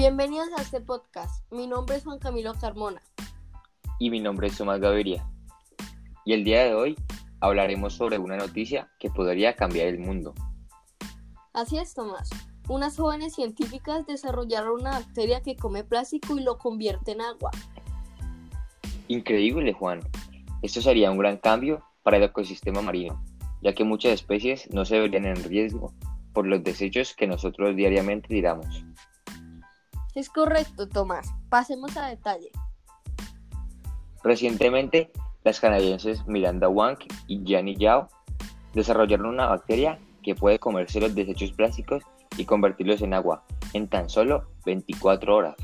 Bienvenidos a este podcast. Mi nombre es Juan Camilo Carmona. Y mi nombre es Tomás Gaviria. Y el día de hoy hablaremos sobre una noticia que podría cambiar el mundo. Así es, Tomás. Unas jóvenes científicas desarrollaron una bacteria que come plástico y lo convierte en agua. Increíble, Juan. Esto sería un gran cambio para el ecosistema marino, ya que muchas especies no se verían en riesgo por los desechos que nosotros diariamente tiramos. Es correcto, Tomás. Pasemos a detalle. Recientemente, las canadienses Miranda Wang y Gianni Yao desarrollaron una bacteria que puede comerse los desechos plásticos y convertirlos en agua en tan solo 24 horas.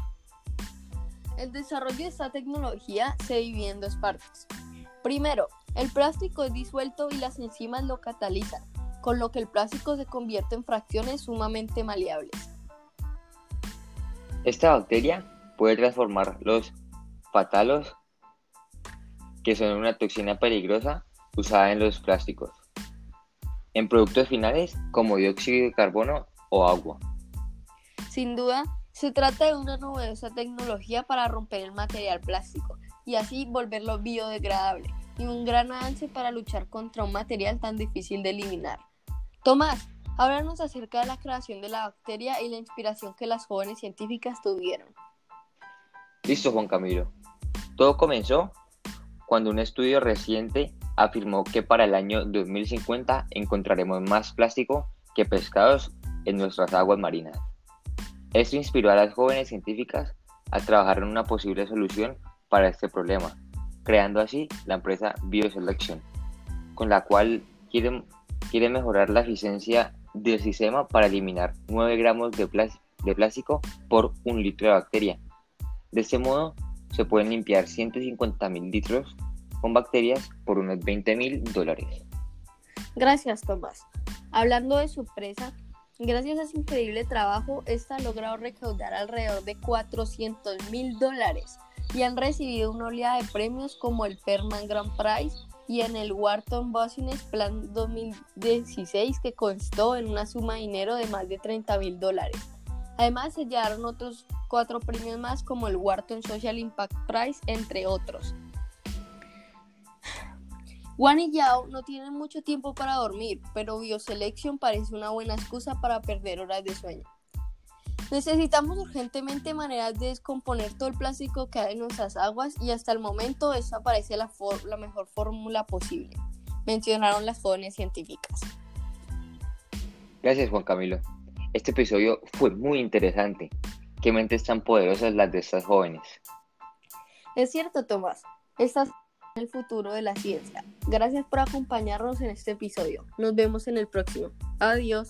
El desarrollo de esta tecnología se divide en dos partes. Primero, el plástico es disuelto y las enzimas lo catalizan, con lo que el plástico se convierte en fracciones sumamente maleables. Esta bacteria puede transformar los fatalos, que son una toxina peligrosa usada en los plásticos, en productos finales como dióxido de carbono o agua. Sin duda, se trata de una novedosa tecnología para romper el material plástico y así volverlo biodegradable y un gran avance para luchar contra un material tan difícil de eliminar. Tomás, háblanos acerca de la creación de la bacteria y la inspiración que las jóvenes científicas tuvieron. Listo, Juan Camilo. Todo comenzó cuando un estudio reciente afirmó que para el año 2050 encontraremos más plástico que pescados en nuestras aguas marinas. Esto inspiró a las jóvenes científicas a trabajar en una posible solución para este problema, creando así la empresa Bioselection, con la cual quieren, quiere mejorar la eficiencia del sistema para eliminar 9 gramos de, de plástico por un litro de bacteria. De este modo, se pueden limpiar 150 mil litros con bacterias por unos 20 mil dólares. Gracias, Tomás. Hablando de su empresa, gracias a su increíble trabajo, esta ha logrado recaudar alrededor de 400 mil dólares y han recibido una oleada de premios como el Perman Grand Prize y en el Wharton Business Plan 2016 que constó en una suma de dinero de más de 30 mil dólares. Además se llevaron otros cuatro premios más como el Wharton Social Impact Prize, entre otros. Juan y Yao no tienen mucho tiempo para dormir, pero Bioselection parece una buena excusa para perder horas de sueño. Necesitamos urgentemente maneras de descomponer todo el plástico que hay en nuestras aguas y hasta el momento esta parece la, la mejor fórmula posible, mencionaron las jóvenes científicas. Gracias Juan Camilo. Este episodio fue muy interesante. Qué mentes tan poderosas las de estas jóvenes. Es cierto, Tomás. Estas el futuro de la ciencia. Gracias por acompañarnos en este episodio. Nos vemos en el próximo. Adiós.